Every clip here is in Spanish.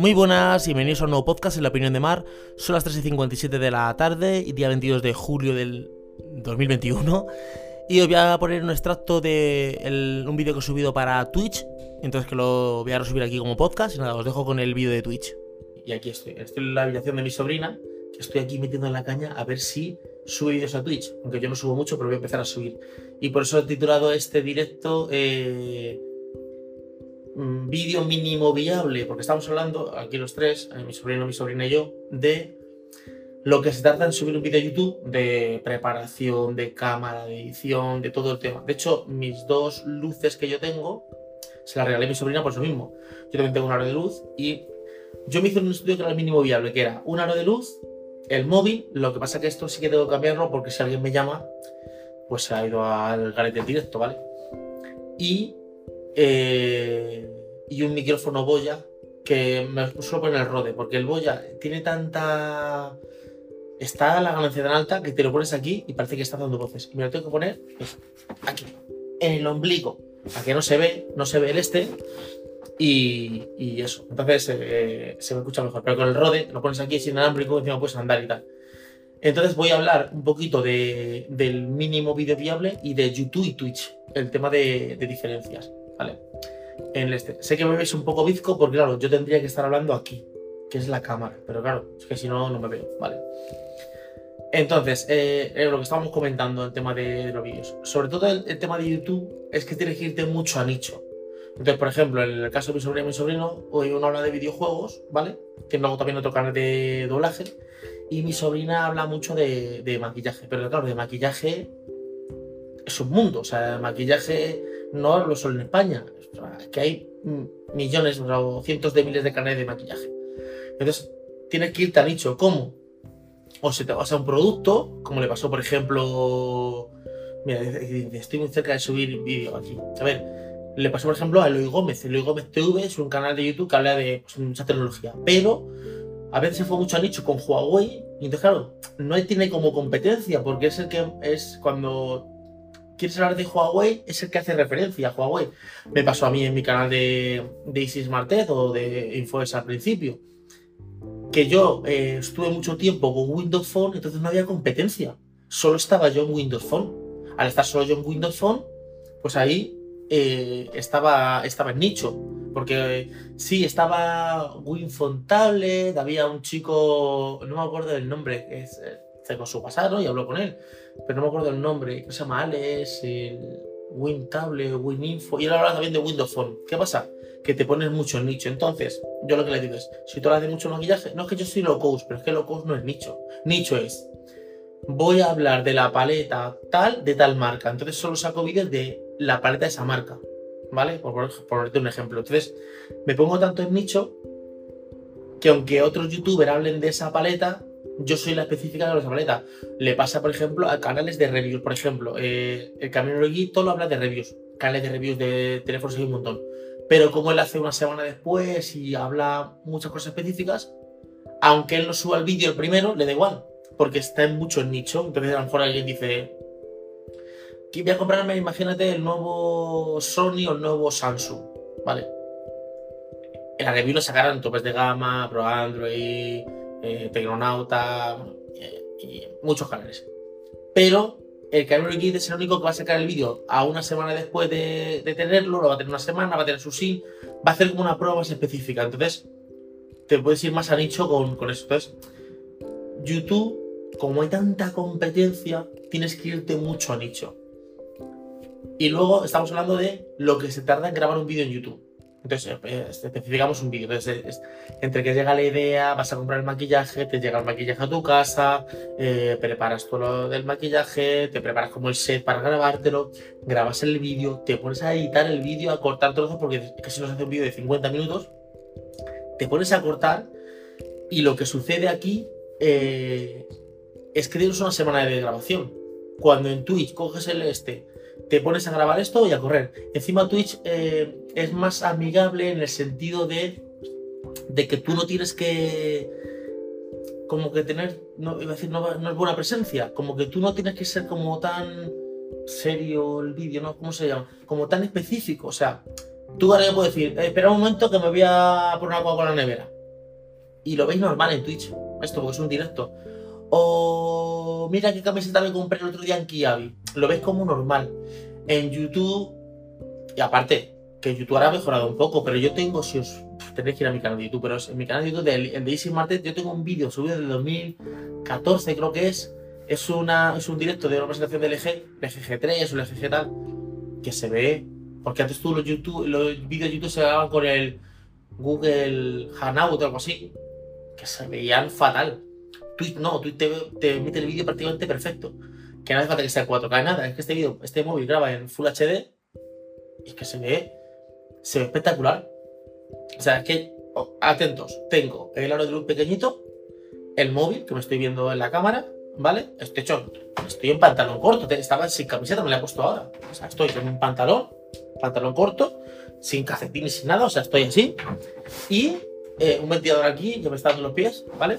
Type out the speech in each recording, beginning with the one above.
Muy buenas y bienvenidos a un nuevo podcast en la opinión de Mar. Son las 3 y 57 de la tarde y día 22 de julio del 2021. Y os voy a poner un extracto de un vídeo que he subido para Twitch. Entonces que lo voy a resubir aquí como podcast. Y nada, os dejo con el vídeo de Twitch. Y aquí estoy. Estoy en la habitación de mi sobrina. Que estoy aquí metiendo en la caña a ver si sube vídeos a Twitch. Aunque yo no subo mucho, pero voy a empezar a subir. Y por eso he titulado este directo... Eh, vídeo mínimo viable, porque estamos hablando, aquí los tres, eh, mi sobrino, mi sobrina y yo, de lo que se trata en subir un vídeo a YouTube, de preparación, de cámara, de edición, de todo el tema. De hecho, mis dos luces que yo tengo, se las regalé a mi sobrina por eso mismo. Yo también tengo un aro de luz y yo me hice un estudio que era el mínimo viable, que era un aro de luz, el móvil, lo que pasa que esto sí que tengo que cambiarlo porque si alguien me llama, pues se ha ido al garete directo, ¿vale? Y eh, y un micrófono Boya que me suelo poner el Rode, porque el Boya tiene tanta. Está la ganancia tan alta que te lo pones aquí y parece que está dando voces. Y me lo tengo que poner aquí, en el ombligo, a que no se ve, no se ve el este. Y, y eso, entonces eh, se me escucha mejor. Pero con el Rode lo pones aquí sin inalámbrico, encima puedes andar y tal. Entonces voy a hablar un poquito de, del mínimo vídeo viable y de YouTube y Twitch, el tema de diferencias. ¿Vale? En este. Sé que me veis un poco bizco porque, claro, yo tendría que estar hablando aquí, que es la cámara, pero claro, es que si no, no me veo, ¿vale? Entonces, eh, eh, lo que estábamos comentando, el tema de los vídeos. Sobre todo el, tema de YouTube es que tienes que irte mucho a nicho. Entonces, por ejemplo, en el caso de mi sobrino y mi sobrino, hoy uno habla de videojuegos, ¿vale? Que luego también otro canal de doblaje. Y mi sobrina habla mucho de maquillaje. Pero claro, de maquillaje es un mundo. O sea, maquillaje no lo solo en España, que hay millones o cientos de miles de canales de maquillaje. Entonces, tienes que irte a nicho. ¿Cómo? O se te vas a un producto, como le pasó, por ejemplo. Mira, estoy muy cerca de subir vídeo aquí. A ver, le pasó, por ejemplo, a Eloy Gómez. Eloy Gómez TV es un canal de YouTube que habla de pues, mucha tecnología. Pero a veces se fue mucho a nicho con Huawei. Entonces, claro, no tiene como competencia, porque es el que es cuando quieres hablar de Huawei, es el que hace referencia a Huawei. Me pasó a mí en mi canal de, de Isis o de Infoes al principio, que yo eh, estuve mucho tiempo con Windows Phone, entonces no había competencia. Solo estaba yo en Windows Phone. Al estar solo yo en Windows Phone, pues ahí eh, estaba, estaba en nicho. Porque sí, estaba Winphone Tablet, había un chico, no me acuerdo del nombre, que es eh, con su pasado y habló con él, pero no me acuerdo el nombre, que se llama Alex, el WinTable, WinInfo, y él habla también de Windows Phone. ¿Qué pasa? Que te pones mucho en nicho. Entonces, yo lo que le digo es, si tú hablas de mucho maquillaje, no es que yo soy low cost, pero es que low cost no es nicho. Nicho es, voy a hablar de la paleta tal de tal marca. Entonces solo saco vídeos de la paleta de esa marca. ¿Vale? Por, por ponerte un ejemplo. Entonces, me pongo tanto en nicho que aunque otros youtubers hablen de esa paleta, yo soy la específica de la paleta. Le pasa, por ejemplo, a canales de reviews. Por ejemplo, eh, el Camino Guito lo habla de reviews. Canales de reviews de teléfonos hay un montón. Pero como él hace una semana después y habla muchas cosas específicas, aunque él no suba el vídeo el primero, le da igual. Porque está en mucho nicho. Entonces a lo mejor alguien dice, voy a comprarme, imagínate, el nuevo Sony o el nuevo Samsung. ¿Vale? En la review lo sacarán topes de gama, Pro Android eh, Tecnonauta y muchos canales. Pero el Camero Geek es el único que va a sacar el vídeo a una semana después de, tenerlo, lo va a tener una semana, va a tener su SIM, va a hacer como una prueba específica. Entonces, te puedes ir más a nicho con, con eso. Entonces, YouTube, como hay tanta competencia, tienes que irte mucho a nicho. Y luego estamos hablando de lo que se tarda en grabar un vídeo en YouTube. Entonces, eh, especificamos un vídeo. Entonces, entre que llega la idea, vas a comprar el maquillaje, te llega el maquillaje a tu casa, eh, preparas todo lo del maquillaje, te preparas como el set para grabártelo, grabas el vídeo, te pones a editar el vídeo, a cortar trozos, porque casi nos hace un vídeo de 50 minutos, te pones a cortar y lo que sucede aquí eh, es que tienes una semana de grabación. Cuando en Twitch coges el este, te pones a grabar esto y a correr. Encima Twitch eh, es más amigable en el sentido de, de que tú no tienes que como que tener, no, decir, no, es buena presencia, como que tú no tienes que ser como tan serio el vídeo, ¿no? ¿Cómo se llama? Como tan específico, o sea, tú ahora ya puedes decir, espera un momento que me voy a poner agua con la nevera. y lo veis normal en Twitch. Esto porque es un directo. O mira qué camiseta me compré el otro día en Kiabi. Lo veis como normal. En YouTube, y aparte, que YouTube ahora ha mejorado un poco, pero yo tengo, si os tenéis que ir a mi canal de YouTube, pero en mi canal de YouTube, el de Easy yo tengo un vídeo subido desde 2014, creo que es. Es, una, es un directo de una presentación del LG, el GG3 o el GG tal, que se ve. Porque antes tú los, YouTube, los vídeos de YouTube se grababan con el Google Hangout o algo así, que se veían fatal. Twitch no, Twitch te, emite el vídeo prácticamente perfecto. Que no hace falta que sea 4K, nada. Es que este vídeo, este móvil graba en Full HD y es que se ve, se ve espectacular. O sea, es que, oh, atentos, tengo el aro de luz pequeñito, el móvil que me estoy viendo en la cámara, ¿vale? Estoy hecho, estoy en pantalón corto, estaba sin camiseta, me la he puesto ahora. O sea, estoy con un pantalón, pantalón corto, sin calcetines, sin nada, o sea, estoy así. Y eh, un ventilador aquí, que me está dando los pies, ¿vale?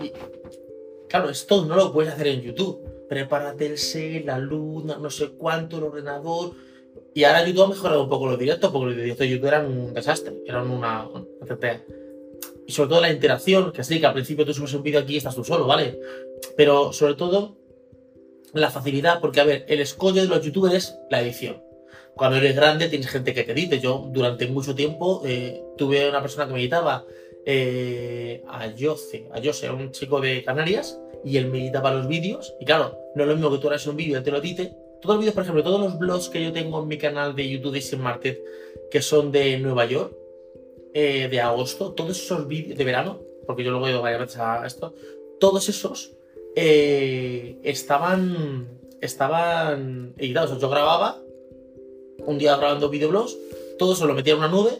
Y, claro, esto no lo puedes hacer en YouTube. Prepárate el set, la luz, no sé cuánto, el ordenador. Y ahora YouTube ha mejorado un poco los directos, porque los directos de YouTube eran un desastre, eran una, una Y sobre todo la interacción, que sí, que al principio tú subes un vídeo aquí y estás tú solo, ¿vale? Pero sobre todo la facilidad, porque a ver, el escollo de los youtubers es la edición cuando eres grande tienes gente que te edite. Yo durante mucho tiempo eh, tuve una persona que me editaba, eh, a Jose, a Jose, un chico de Canarias, y él me editaba los vídeos. Y claro, no es lo mismo que tú hagas un vídeo y te lo edite. Todos los vídeos, por ejemplo, todos los blogs que yo tengo en mi canal de YouTube de Sin Market, que son de Nueva York, eh, de agosto, todos esos vídeos de verano, porque yo luego he ido varias veces a esto, todos esos estaban, estaban editados. Yo grababa un día grabando videoblogs, todo eso lo metía en una nube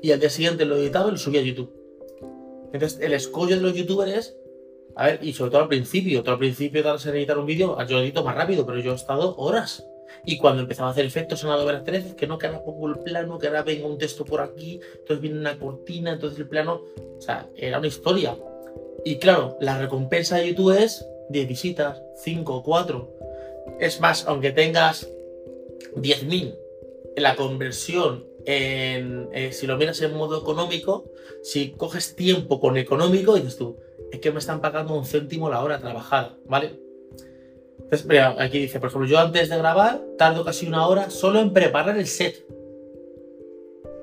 y al día siguiente lo editaba y lo subía a YouTube. Entonces, el escollo de los youtubers a ver, y sobre todo al principio, todo al principio de editar un vídeo, yo edito más rápido, pero yo he estado horas. Y cuando empezaba a hacer efectos en Adobe After que no, que ahora pongo el plano, que ahora venga un texto por aquí, entonces viene una cortina, entonces el plano, o sea, era una historia. Y claro, la recompensa de YouTube es 10 visitas, 5 o 4. Es más, aunque tengas 10.000 la conversión en, eh, si lo miras en modo económico, si coges tiempo con económico, dices tú, es que me están pagando un céntimo la hora trabajada, ¿vale? Entonces, mira, aquí dice, por ejemplo, yo antes de grabar tardo casi una hora solo en preparar el set.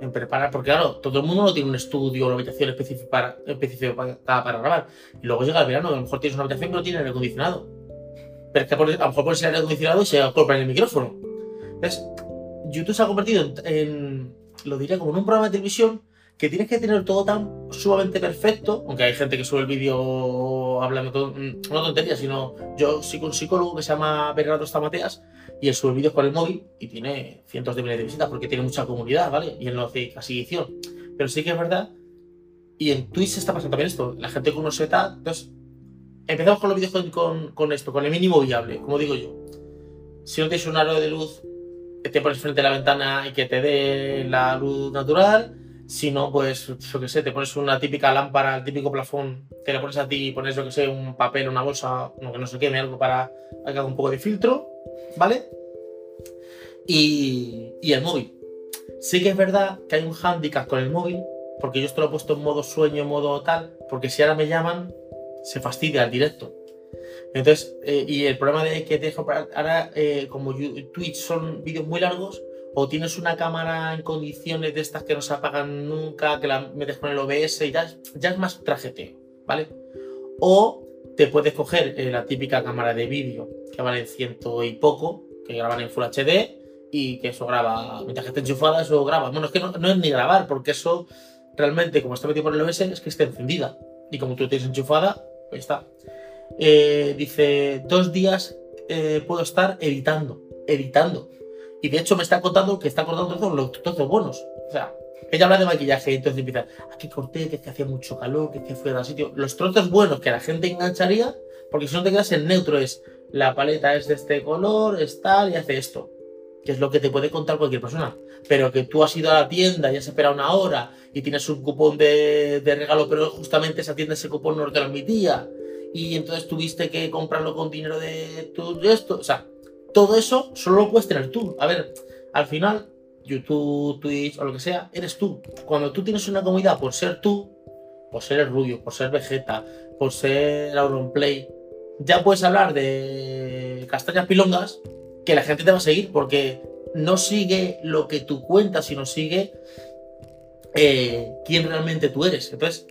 En preparar, porque claro, todo el mundo no tiene un estudio o una habitación específica para, grabar. Y luego llega el verano, a lo mejor tienes una habitación que no tiene aire acondicionado. Pero es que a lo mejor pones el aire acondicionado y se compra el micrófono. Entonces, YouTube se ha convertido en, lo diría, como en un programa de televisión que tienes que tener todo tan sumamente perfecto, aunque hay gente que sube el vídeo hablando, todo, mm, no tonterías, sino yo sigo un psicólogo que se llama Bernardo Stamateas y él sube vídeos con el móvil y tiene cientos de miles de visitas porque tiene mucha comunidad, ¿vale? Y él no hace casi edición. Pero sí que es verdad, y en Twitch se está pasando también esto, la gente con unos setup, entonces empezamos con los vídeos con, con, esto, con el mínimo viable, como digo yo. Si no tienes un aro de luz te pones frente a la ventana y que te dé la luz natural. Si no, pues, yo qué sé, te pones una típica lámpara, el típico plafón, te la pones a ti y pones, yo que sé, un papel, una bolsa, no, que no se queme, algo para que haga un poco de filtro, ¿vale? Y, y el móvil. Sí que es verdad que hay un handicap con el móvil, porque yo esto lo he puesto en modo sueño, modo tal, porque si ahora me llaman, se fastidia el directo. Entonces, eh, y el problema de que te dejo para ahora, eh, como Twitch son vídeos muy largos, o tienes una cámara en condiciones de estas que no se apagan nunca, que la metes con el OBS y ya, es más trajeteo, ¿vale? O te puedes coger eh, la típica cámara de vídeo que vale ciento y poco, que graban en Full HD y que eso graba, mientras esté enchufada, eso graba. Bueno, es que no, no es ni grabar, porque eso realmente, como está metido por el OBS, es que esté encendida. Y como tú tienes enchufada, pues está. Eh, dice, dos días eh, puedo estar editando, editando. Y de hecho me está contando que está cortando todos los trozos buenos. O sea, ella habla de maquillaje entonces empieza, aquí corté, que es que hacía mucho calor, que es que fue al sitio. Los trozos buenos que la gente engancharía, porque si no te quedas en neutro es, la paleta es de este color, es tal y hace esto. Que es lo que te puede contar cualquier persona. Pero que tú has ido a la tienda y has esperado una hora y tienes un cupón de, de regalo, pero justamente esa tienda ese cupón no lo transmitía y entonces tuviste que comprarlo con dinero de todo esto. O sea, todo eso solo lo puedes tener tú. A ver, al final, YouTube, Twitch o lo que sea, eres tú. Cuando tú tienes una comunidad por ser tú, por ser el Rubio, por ser Vegeta, por ser Auronplay, ya puedes hablar de castañas pilongas que la gente te va a seguir porque no sigue lo que tú cuentas, sino sigue eh, quién realmente tú eres. Entonces,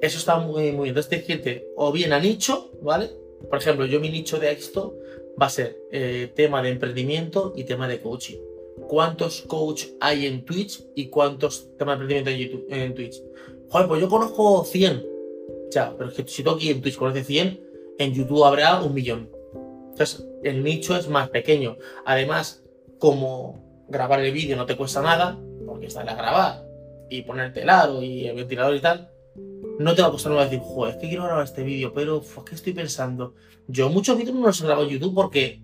eso está muy, muy bien. Entonces, decirte, o bien a nicho, ¿vale? Por ejemplo, yo mi nicho de éxito va a ser eh, tema de emprendimiento y tema de coaching. ¿Cuántos coach hay en Twitch y cuántos temas de emprendimiento en, YouTube, en Twitch? Joder, pues yo conozco 100. Ya, pero es que si tú aquí en Twitch conoces 100, en YouTube habrá un millón. Entonces, el nicho es más pequeño. Además, como grabar el vídeo no te cuesta nada, porque está a grabar y ponerte el aro y el ventilador y tal, no te va a costar nada decir, joder, es que quiero grabar este vídeo, pero ¿qué estoy pensando? Yo muchos vídeos no los he grabado en YouTube porque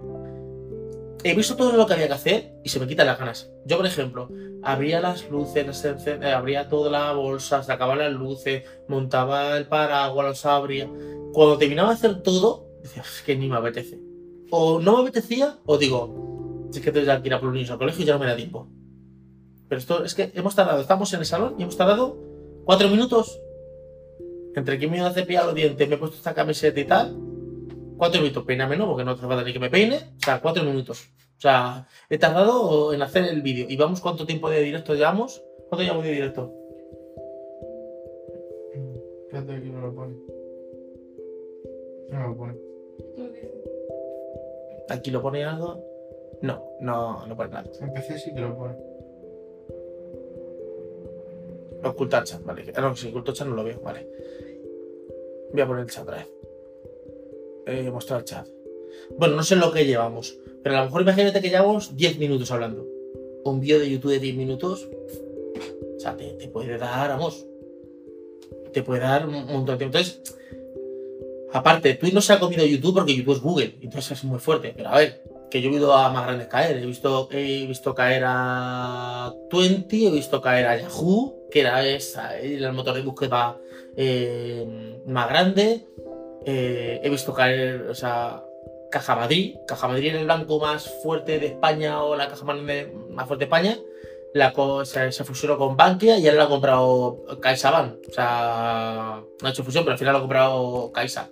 he visto todo lo que había que hacer y se me quitan las ganas. Yo, por ejemplo, abría las luces, abría toda la bolsa, sacaba las luces, montaba el paraguas, los abría. Cuando terminaba de hacer todo, decía, es que ni me apetece. O no me apetecía, o digo, es que tengo que ir a por niños al colegio y ya no me da tiempo. Pero esto es que hemos tardado, estamos en el salón y hemos tardado cuatro minutos. Entre que me iba a cepillar los dientes, me he puesto esta camiseta y tal. Cuatro minutos, peíname, ¿no? Porque no hace falta ni que me peine. O sea, cuatro minutos. O sea, he tardado en hacer el vídeo. ¿Y vamos cuánto tiempo de directo llevamos? ¿Cuánto llevamos de directo? Espérate aquí no lo pone. No lo pone. ¿Aquí lo pone algo? No, no, no pone nada. Empecé sí que lo pone. Ocultar chat, vale. Ah, no, si oculto chat no lo veo, vale. Voy a poner el chat otra. Eh, mostrar el chat. Bueno, no sé lo que llevamos, pero a lo mejor imagínate que llevamos 10 minutos hablando. Un vídeo de YouTube de 10 minutos, o sea, te, te puede dar, vamos, te puede dar un montón de tiempo. Entonces, aparte, Twitch no se ha comido YouTube porque YouTube es Google, entonces es muy fuerte. Pero a ver, que yo he visto a más grandes caer. He visto, he visto caer a Twenty, he visto caer a Yahoo, que era el motor de búsqueda eh, más grande. Eh, he visto caer, o sea, Caja Madrid. Caja Madrid era el banco más fuerte de España o la caja más, más fuerte de España. La se, se, fusionó con Bankia y ahora la ha comprado CaixaBank. O sea, no ha hecho fusión, pero al final lo ha comprado Caixa.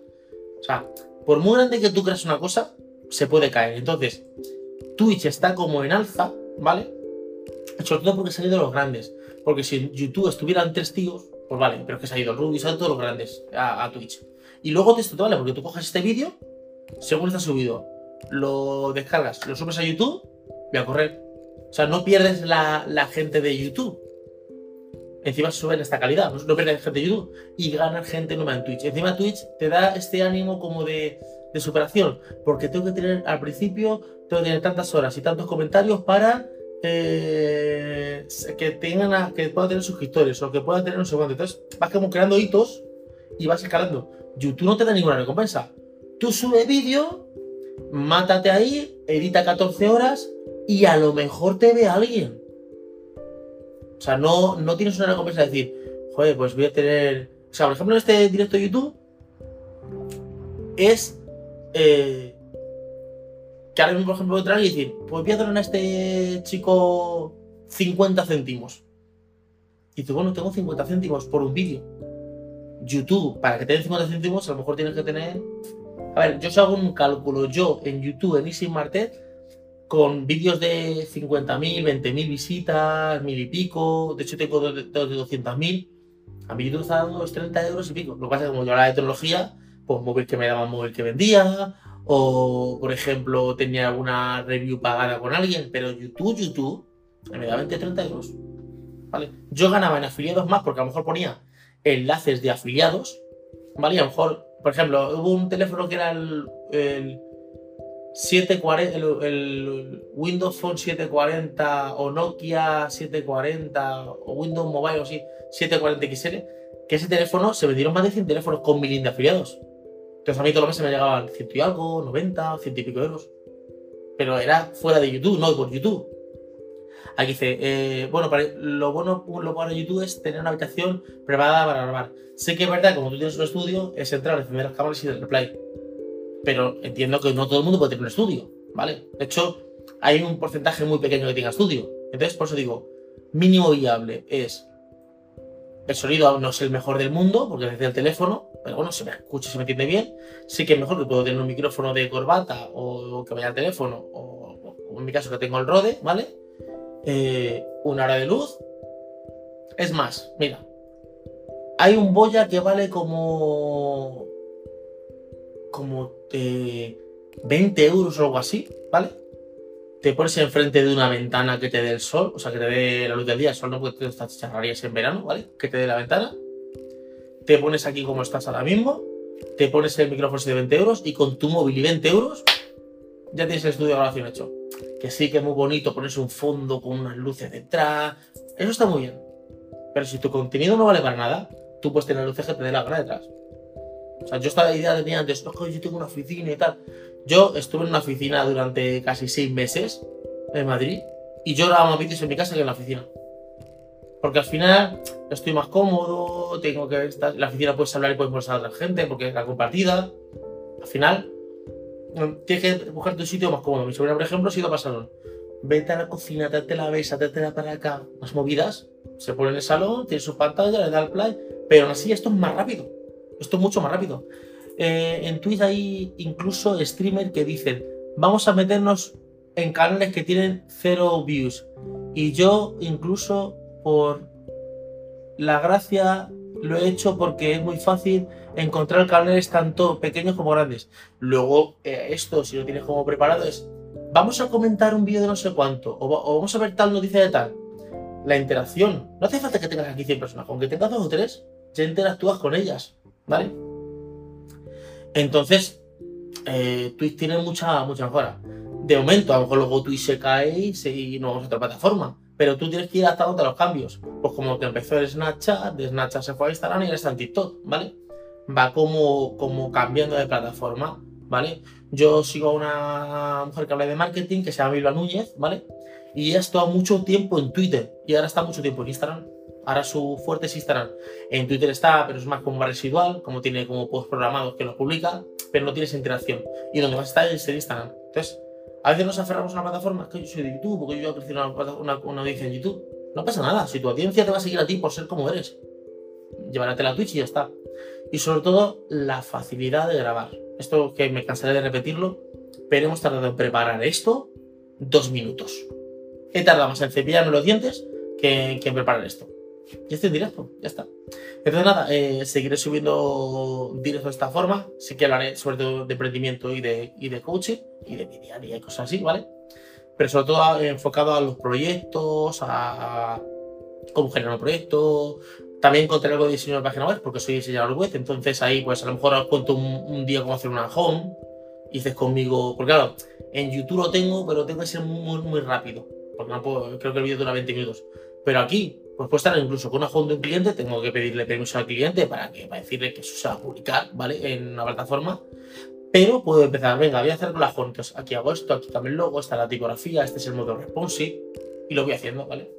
O sea, por muy grande que tú creas una cosa, se puede caer. Entonces, Twitch está como en alza, ¿vale? Sobre todo porque ha salido los grandes. Porque si en YouTube estuvieran tres tíos, pues vale, pero es que se ha ido Ruby, salen todos los grandes a, a Twitch. Y luego te vale, porque tú coges este vídeo, según está subido, lo descargas, lo subes a YouTube y a correr. O sea, no pierdes la, gente de YouTube. Encima suben esta calidad, no pierdes gente de YouTube y ganas gente nueva en Twitch. Encima Twitch te da este ánimo como de, de superación, porque tengo que tener al principio, tengo que tener tantas horas y tantos comentarios para eh, que tengan que puedan tener suscriptores o que puedan tener un segundo Entonces vas como creando hitos y vas escalando. YouTube no te da ninguna recompensa. Tú sube vídeo, mátate ahí, edita 14 horas y a lo mejor te ve alguien. O sea, no, no tienes una recompensa de decir, joder, pues voy a tener. O sea, por ejemplo, en este directo de YouTube es eh, que ahora mismo, por ejemplo, entrar y decir, pues voy a dar a este chico 50 céntimos. Y tú, bueno, tengo 50 céntimos por un vídeo. YouTube, para que te den 50 céntimos, a lo mejor tienes que tener. A ver, yo os hago un cálculo. Yo en YouTube, en Easy Market, con vídeos de 50.000, 20.000 visitas, mil y pico. De hecho, tengo dos de, de 200.000. A mi YouTube está dando 30 euros y pico. Lo que pasa es que como yo la de tecnología, pues móvil que me daba móvil que vendía, o por ejemplo tenía alguna review pagada con alguien, pero YouTube, YouTube, me daba 20, 30 euros. ¿Vale? Yo ganaba en afiliados más porque a lo mejor ponía enlaces de afiliados, ¿vale? Y a lo mejor, por ejemplo, hubo un teléfono que era el, el 740, el, el, Windows Phone 740 o Nokia 740 o Windows Mobile o así, 740 XL, que ese teléfono se vendieron más de 100 teléfonos con mil de afiliados. Entonces a mí todos los meses me llegaban ciento y algo, 90, ciento y pico euros. Pero era fuera de YouTube, no por YouTube. Aquí dice, eh, bueno, para, lo bueno lo para YouTube es tener una habitación preparada para grabar. Sé que es verdad, como tú tienes un estudio, es entrar, encender las cámaras y el replay. Pero entiendo que no todo el mundo puede tener un estudio, ¿vale? De hecho, hay un porcentaje muy pequeño que tenga estudio. Entonces, por eso digo, mínimo viable es El sonido no es el mejor del mundo, porque desde el teléfono, pero bueno, se me escucha, se me entiende bien. Sí que es mejor que puedo tener un micrófono de corbata o que vaya al teléfono, o, en mi caso que tengo el Rode, ¿vale? Eh, una hora de luz. Es más, mira, hay un boya que vale como. como eh, 20 euros o algo así, ¿vale? Te pones enfrente de una ventana que te dé el sol, o sea, que te dé la luz del día, el sol no puede estar charrarías en verano, ¿vale? Que te dé la ventana. Te pones aquí como estás ahora mismo, te pones el micrófono de 20 euros y con tu móvil y 20 euros ya tienes el estudio de grabación hecho. Que sí que es muy bonito ponerse un fondo con unas luces detrás. Eso está muy bien. Pero si tu contenido no vale para nada, tú puedes tener luces que te dé la gana detrás. O sea, yo esta idea tenía antes, oh, yo tengo una oficina y tal. Yo estuve en una oficina durante casi seis meses en Madrid y yo grababa más vídeos en mi casa que en la oficina. Porque al final estoy más cómodo, tengo que estar. En la oficina puedes hablar y puedes mostrar a otra gente porque es la compartida. Al final, tienes que buscar tu sitio más cómodo. Mi sobrina, por ejemplo, ha ido a salón. Vete a la cocina, date la mesa, date la para acá. Más movidas. Se pone en el salón, tiene su pantalla, le da el play. Pero aún así, esto es más rápido. Esto es mucho más rápido. Eh, en Twitch hay incluso streamers que dicen: Vamos a meternos en canales que tienen cero views. Y yo, incluso por la gracia, lo he hecho porque es muy fácil encontrar canales tanto pequeños como grandes. Luego, eh, esto, si lo tienes como preparado, es vamos a comentar un vídeo de no sé cuánto, o, vamos a ver tal noticia de tal. La interacción. No hace falta que tengas aquí 100 personas, aunque tengas dos o tres, ya interactúas con ellas, ¿vale? Entonces, eh, Twitch tiene mucha, mucha mejora. De momento, a lo mejor luego Twitch se cae y no vamos a otra plataforma. Pero tú tienes que ir adaptándote a los cambios. Pues como que empezó el Snapchat, de Snapchat se fue a Instagram y ahora está en TikTok, ¿vale? Va como, como cambiando de plataforma, ¿vale? Yo sigo a una mujer que habla de marketing que se llama Vilma Núñez, ¿vale? Y ella ha estado mucho tiempo en Twitter y ahora está mucho tiempo en Instagram. Ahora su fuerte es Instagram. En Twitter está, pero es más como residual, como tiene como post programados que los publica, pero no tienes interacción. Y donde más está es en Instagram. Entonces, a veces nos aferramos a una plataforma, que yo soy de YouTube, porque yo he crecido una, una, audiencia en YouTube. No pasa nada, si tu audiencia te va a seguir a ti por ser como eres, llévate la Twitch y ya está. Y sobre todo, la facilidad de grabar. Esto que me cansaré de repetirlo, pero hemos tardado en preparar esto dos minutos. He tardado más en cepillarme los dientes que, que en preparar esto. Y estoy en directo, ya está. Entonces nada, eh, seguiré subiendo directo de esta forma. Sí que hablaré sobre todo de emprendimiento y de, y de coaching y de mi y cosas así, ¿vale? Pero sobre todo enfocado a los proyectos, a cómo generar un proyecto. También contaré algo de diseño de página web, porque soy diseñador web. Entonces ahí, pues a lo mejor os cuento un, día cómo hacer una home. Y conmigo, porque claro, en YouTube lo tengo, pero tengo que ser muy, rápido. Porque creo que el vídeo dura 20 minutos. Pero aquí, pues puede estar incluso con una home de un cliente, tengo que pedirle permiso al cliente para, que, para decirle que eso se va a publicar, ¿vale? En una plataforma. Pero puedo empezar, venga, voy a hacer con la home. Entonces aquí hago esto, aquí también el logo, esta la tipografía, este es el modo responsive. Y lo voy haciendo, ¿vale?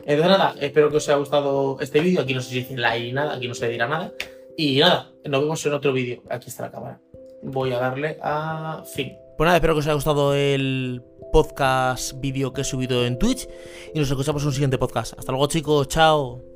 Entonces nada, espero que os haya gustado este vídeo. Aquí no si dice like nada, aquí no se dirá nada. Y nada, nos vemos en otro vídeo. Aquí está la cámara. Voy a darle a fin. Pues nada, espero que os haya gustado el podcast vídeo que he subido en Twitch y nos escuchamos en un siguiente podcast. Hasta luego chicos, chao.